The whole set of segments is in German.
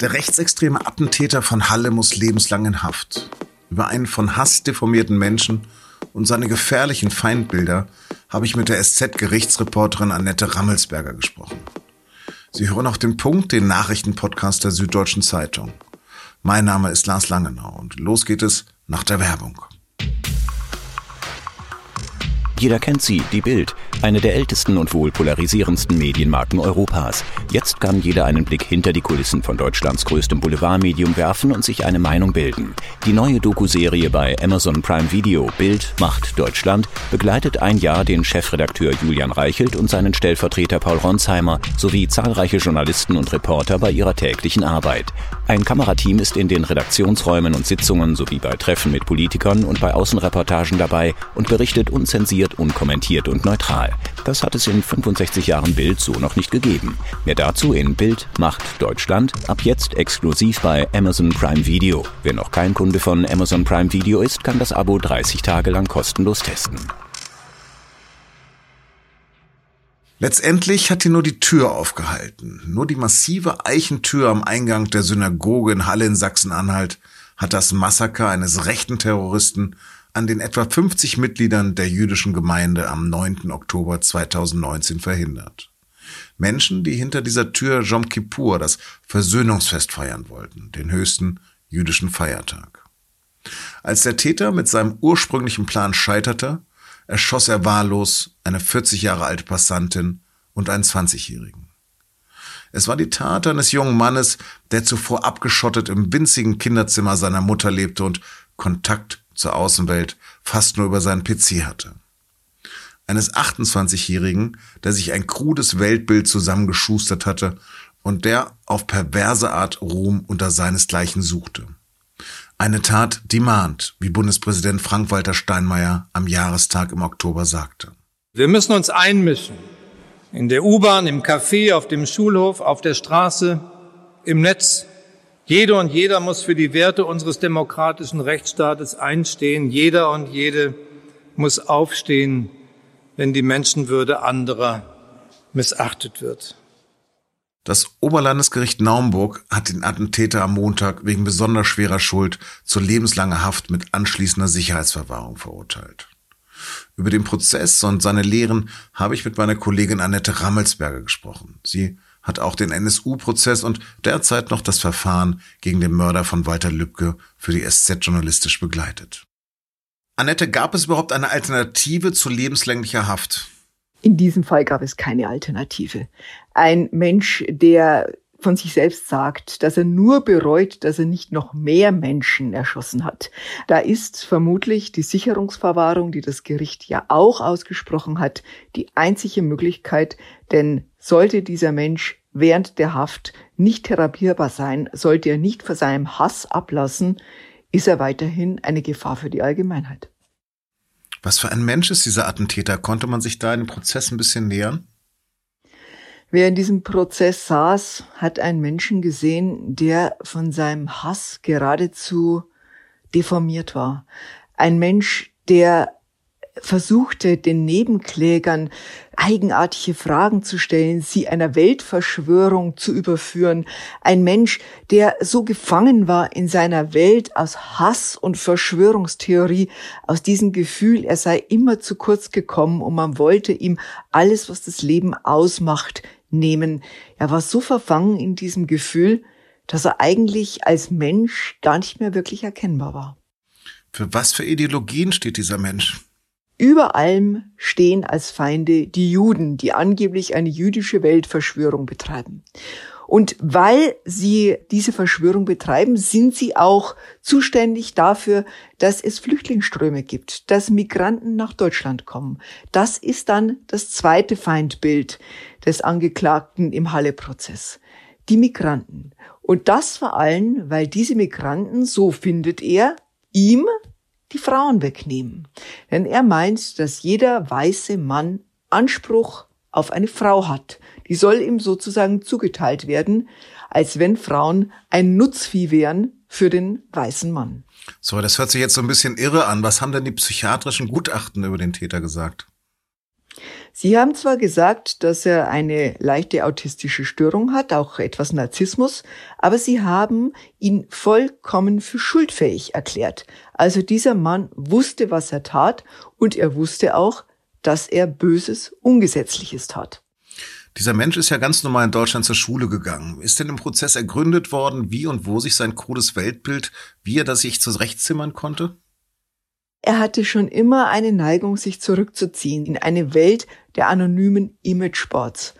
Der rechtsextreme Attentäter von Halle muss lebenslang in Haft. Über einen von Hass deformierten Menschen und seine gefährlichen Feindbilder habe ich mit der SZ-Gerichtsreporterin Annette Rammelsberger gesprochen. Sie hören auf den Punkt, den Nachrichtenpodcast der Süddeutschen Zeitung. Mein Name ist Lars Langenau und los geht es nach der Werbung. Jeder kennt sie, die Bild, eine der ältesten und wohl polarisierendsten Medienmarken Europas. Jetzt kann jeder einen Blick hinter die Kulissen von Deutschlands größtem Boulevardmedium werfen und sich eine Meinung bilden. Die neue Doku-Serie bei Amazon Prime Video Bild macht Deutschland begleitet ein Jahr den Chefredakteur Julian Reichelt und seinen Stellvertreter Paul Ronsheimer sowie zahlreiche Journalisten und Reporter bei ihrer täglichen Arbeit. Ein Kamerateam ist in den Redaktionsräumen und Sitzungen sowie bei Treffen mit Politikern und bei Außenreportagen dabei und berichtet unzensiert unkommentiert und neutral. Das hat es in 65 Jahren Bild so noch nicht gegeben. Mehr dazu in Bild macht Deutschland ab jetzt exklusiv bei Amazon Prime Video. Wer noch kein Kunde von Amazon Prime Video ist, kann das Abo 30 Tage lang kostenlos testen. Letztendlich hat hier nur die Tür aufgehalten. Nur die massive Eichentür am Eingang der Synagoge in Halle in Sachsen-Anhalt hat das Massaker eines rechten Terroristen an den etwa 50 Mitgliedern der jüdischen Gemeinde am 9. Oktober 2019 verhindert. Menschen, die hinter dieser Tür Jom Kippur, das Versöhnungsfest feiern wollten, den höchsten jüdischen Feiertag. Als der Täter mit seinem ursprünglichen Plan scheiterte, erschoss er wahllos eine 40 Jahre alte Passantin und einen 20-Jährigen. Es war die Tat eines jungen Mannes, der zuvor abgeschottet im winzigen Kinderzimmer seiner Mutter lebte und Kontakt zur Außenwelt fast nur über seinen PC hatte. Eines 28-Jährigen, der sich ein krudes Weltbild zusammengeschustert hatte und der auf perverse Art Ruhm unter seinesgleichen suchte. Eine Tat, die mahnt, wie Bundespräsident Frank-Walter Steinmeier am Jahrestag im Oktober sagte. Wir müssen uns einmischen. In der U-Bahn, im Café, auf dem Schulhof, auf der Straße, im Netz, jede und jeder muss für die Werte unseres demokratischen Rechtsstaates einstehen. Jeder und jede muss aufstehen, wenn die Menschenwürde anderer missachtet wird. Das Oberlandesgericht Naumburg hat den Attentäter am Montag wegen besonders schwerer Schuld zur lebenslanger Haft mit anschließender Sicherheitsverwahrung verurteilt. Über den Prozess und seine Lehren habe ich mit meiner Kollegin Annette Rammelsberger gesprochen. Sie hat auch den NSU-Prozess und derzeit noch das Verfahren gegen den Mörder von Walter Lübcke für die SZ journalistisch begleitet. Annette, gab es überhaupt eine Alternative zu lebenslänglicher Haft? In diesem Fall gab es keine Alternative. Ein Mensch, der von sich selbst sagt, dass er nur bereut, dass er nicht noch mehr Menschen erschossen hat. Da ist vermutlich die Sicherungsverwahrung, die das Gericht ja auch ausgesprochen hat, die einzige Möglichkeit, denn sollte dieser Mensch während der Haft nicht therapierbar sein, sollte er nicht vor seinem Hass ablassen, ist er weiterhin eine Gefahr für die Allgemeinheit. Was für ein Mensch ist dieser Attentäter? Konnte man sich da in dem Prozess ein bisschen nähern? Wer in diesem Prozess saß, hat einen Menschen gesehen, der von seinem Hass geradezu deformiert war. Ein Mensch, der versuchte, den Nebenklägern eigenartige Fragen zu stellen, sie einer Weltverschwörung zu überführen. Ein Mensch, der so gefangen war in seiner Welt aus Hass und Verschwörungstheorie, aus diesem Gefühl, er sei immer zu kurz gekommen und man wollte ihm alles, was das Leben ausmacht, nehmen. Er war so verfangen in diesem Gefühl, dass er eigentlich als Mensch gar nicht mehr wirklich erkennbar war. Für was für Ideologien steht dieser Mensch? Über allem stehen als Feinde die Juden, die angeblich eine jüdische Weltverschwörung betreiben. Und weil sie diese Verschwörung betreiben, sind sie auch zuständig dafür, dass es Flüchtlingsströme gibt, dass Migranten nach Deutschland kommen. Das ist dann das zweite Feindbild des Angeklagten im Halle-Prozess. Die Migranten. Und das vor allem, weil diese Migranten, so findet er, ihm die Frauen wegnehmen. Denn er meint, dass jeder weiße Mann Anspruch auf eine Frau hat. Die soll ihm sozusagen zugeteilt werden, als wenn Frauen ein Nutzvieh wären für den weißen Mann. So, das hört sich jetzt so ein bisschen irre an. Was haben denn die psychiatrischen Gutachten über den Täter gesagt? Sie haben zwar gesagt, dass er eine leichte autistische Störung hat, auch etwas Narzissmus, aber Sie haben ihn vollkommen für schuldfähig erklärt. Also dieser Mann wusste, was er tat und er wusste auch, dass er Böses, Ungesetzliches tat. Dieser Mensch ist ja ganz normal in Deutschland zur Schule gegangen. Ist denn im Prozess ergründet worden, wie und wo sich sein krudes Weltbild, wie er das sich zurechtzimmern konnte? Er hatte schon immer eine Neigung, sich zurückzuziehen in eine Welt der anonymen Imageboards.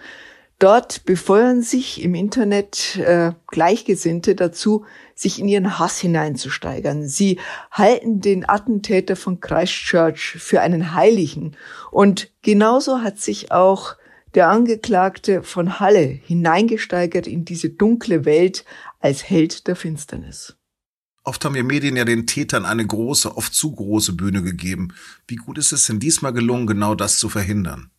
Dort befeuern sich im Internet äh, Gleichgesinnte dazu, sich in ihren Hass hineinzusteigern. Sie halten den Attentäter von Christchurch für einen Heiligen. Und genauso hat sich auch der Angeklagte von Halle hineingesteigert in diese dunkle Welt als Held der Finsternis. Oft haben wir Medien ja den Tätern eine große, oft zu große Bühne gegeben. Wie gut ist es denn diesmal gelungen, genau das zu verhindern?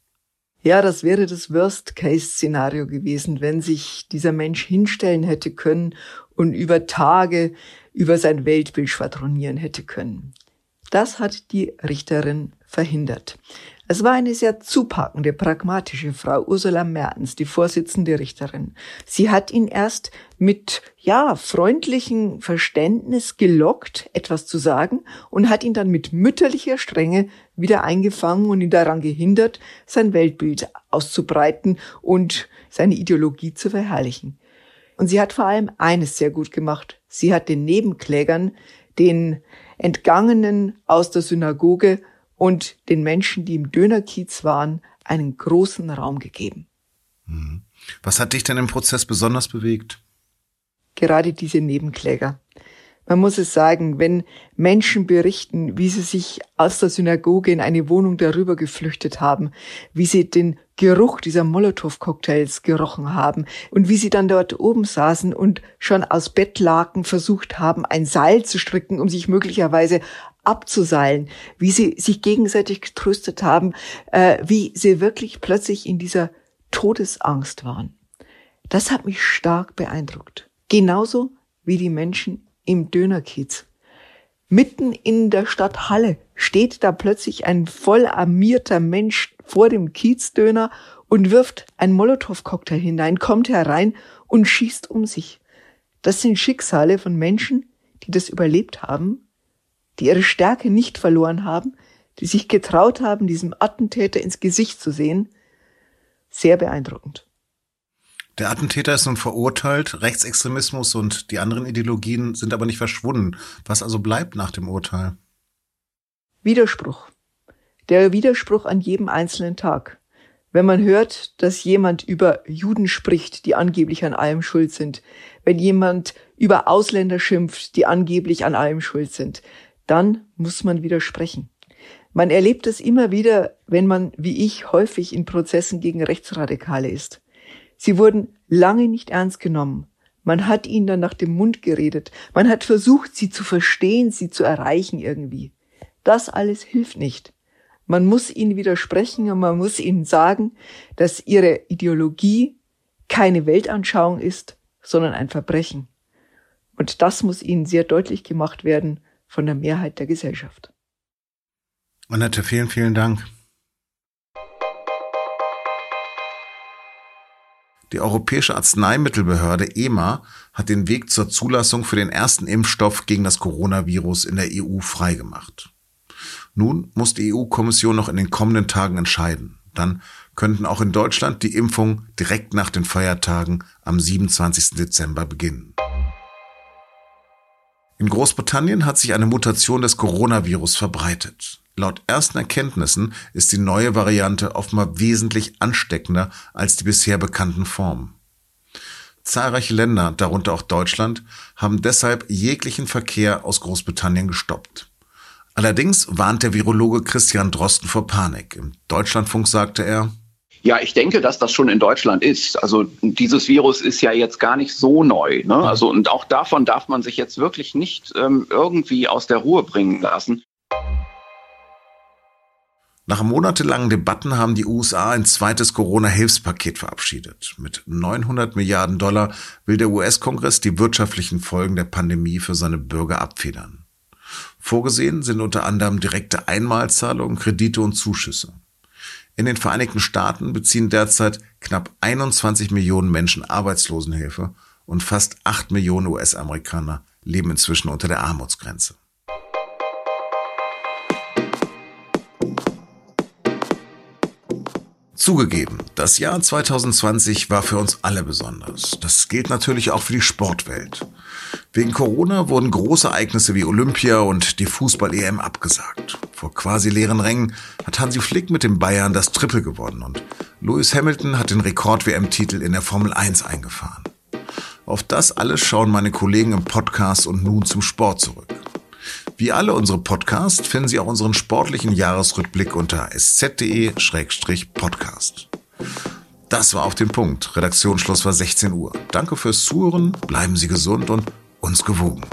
Ja, das wäre das Worst-Case-Szenario gewesen, wenn sich dieser Mensch hinstellen hätte können und über Tage über sein Weltbild schwadronieren hätte können. Das hat die Richterin verhindert. Es war eine sehr zupackende, pragmatische Frau, Ursula Mertens, die Vorsitzende Richterin. Sie hat ihn erst mit, ja, freundlichem Verständnis gelockt, etwas zu sagen und hat ihn dann mit mütterlicher Strenge wieder eingefangen und ihn daran gehindert, sein Weltbild auszubreiten und seine Ideologie zu verherrlichen. Und sie hat vor allem eines sehr gut gemacht. Sie hat den Nebenklägern, den Entgangenen aus der Synagoge und den Menschen, die im Dönerkiez waren, einen großen Raum gegeben. Mhm. Was hat dich denn im Prozess besonders bewegt? Gerade diese Nebenkläger. Man muss es sagen, wenn Menschen berichten, wie sie sich aus der Synagoge in eine Wohnung darüber geflüchtet haben, wie sie den Geruch dieser Molotow-Cocktails gerochen haben und wie sie dann dort oben saßen und schon aus Bettlaken versucht haben, ein Seil zu stricken, um sich möglicherweise abzuseilen, wie sie sich gegenseitig getröstet haben, äh, wie sie wirklich plötzlich in dieser Todesangst waren. Das hat mich stark beeindruckt. Genauso wie die Menschen im Dönerkiez. Mitten in der Stadt Halle steht da plötzlich ein voll armierter Mensch vor dem Kiezdöner und wirft einen Molotow-Cocktail hinein, kommt herein und schießt um sich. Das sind Schicksale von Menschen, die das überlebt haben die ihre Stärke nicht verloren haben, die sich getraut haben, diesem Attentäter ins Gesicht zu sehen, sehr beeindruckend. Der Attentäter ist nun verurteilt, Rechtsextremismus und die anderen Ideologien sind aber nicht verschwunden. Was also bleibt nach dem Urteil? Widerspruch. Der Widerspruch an jedem einzelnen Tag. Wenn man hört, dass jemand über Juden spricht, die angeblich an allem schuld sind, wenn jemand über Ausländer schimpft, die angeblich an allem schuld sind, dann muss man widersprechen. Man erlebt es immer wieder, wenn man, wie ich, häufig in Prozessen gegen Rechtsradikale ist. Sie wurden lange nicht ernst genommen. Man hat ihnen dann nach dem Mund geredet. Man hat versucht, sie zu verstehen, sie zu erreichen irgendwie. Das alles hilft nicht. Man muss ihnen widersprechen und man muss ihnen sagen, dass ihre Ideologie keine Weltanschauung ist, sondern ein Verbrechen. Und das muss ihnen sehr deutlich gemacht werden, von der Mehrheit der Gesellschaft. Annette, vielen, vielen Dank. Die Europäische Arzneimittelbehörde EMA hat den Weg zur Zulassung für den ersten Impfstoff gegen das Coronavirus in der EU freigemacht. Nun muss die EU-Kommission noch in den kommenden Tagen entscheiden. Dann könnten auch in Deutschland die Impfungen direkt nach den Feiertagen am 27. Dezember beginnen. In Großbritannien hat sich eine Mutation des Coronavirus verbreitet. Laut ersten Erkenntnissen ist die neue Variante offenbar wesentlich ansteckender als die bisher bekannten Formen. Zahlreiche Länder, darunter auch Deutschland, haben deshalb jeglichen Verkehr aus Großbritannien gestoppt. Allerdings warnt der Virologe Christian Drosten vor Panik. Im Deutschlandfunk sagte er, ja, ich denke, dass das schon in Deutschland ist. Also dieses Virus ist ja jetzt gar nicht so neu. Ne? Also und auch davon darf man sich jetzt wirklich nicht ähm, irgendwie aus der Ruhe bringen lassen. Nach monatelangen Debatten haben die USA ein zweites Corona-Hilfspaket verabschiedet. Mit 900 Milliarden Dollar will der US-Kongress die wirtschaftlichen Folgen der Pandemie für seine Bürger abfedern. Vorgesehen sind unter anderem direkte Einmalzahlungen, Kredite und Zuschüsse. In den Vereinigten Staaten beziehen derzeit knapp 21 Millionen Menschen Arbeitslosenhilfe und fast 8 Millionen US-Amerikaner leben inzwischen unter der Armutsgrenze. Zugegeben, das Jahr 2020 war für uns alle besonders. Das gilt natürlich auch für die Sportwelt. Wegen Corona wurden große Ereignisse wie Olympia und die Fußball-EM abgesagt. Vor quasi leeren Rängen hat Hansi Flick mit den Bayern das Triple gewonnen und Lewis Hamilton hat den Rekord-WM-Titel in der Formel 1 eingefahren. Auf das alles schauen meine Kollegen im Podcast und nun zum Sport zurück. Wie alle unsere Podcasts finden Sie auch unseren sportlichen Jahresrückblick unter sz.de-podcast. Das war auf den Punkt. Redaktionsschluss war 16 Uhr. Danke fürs Zuhören, bleiben Sie gesund und uns gewogen.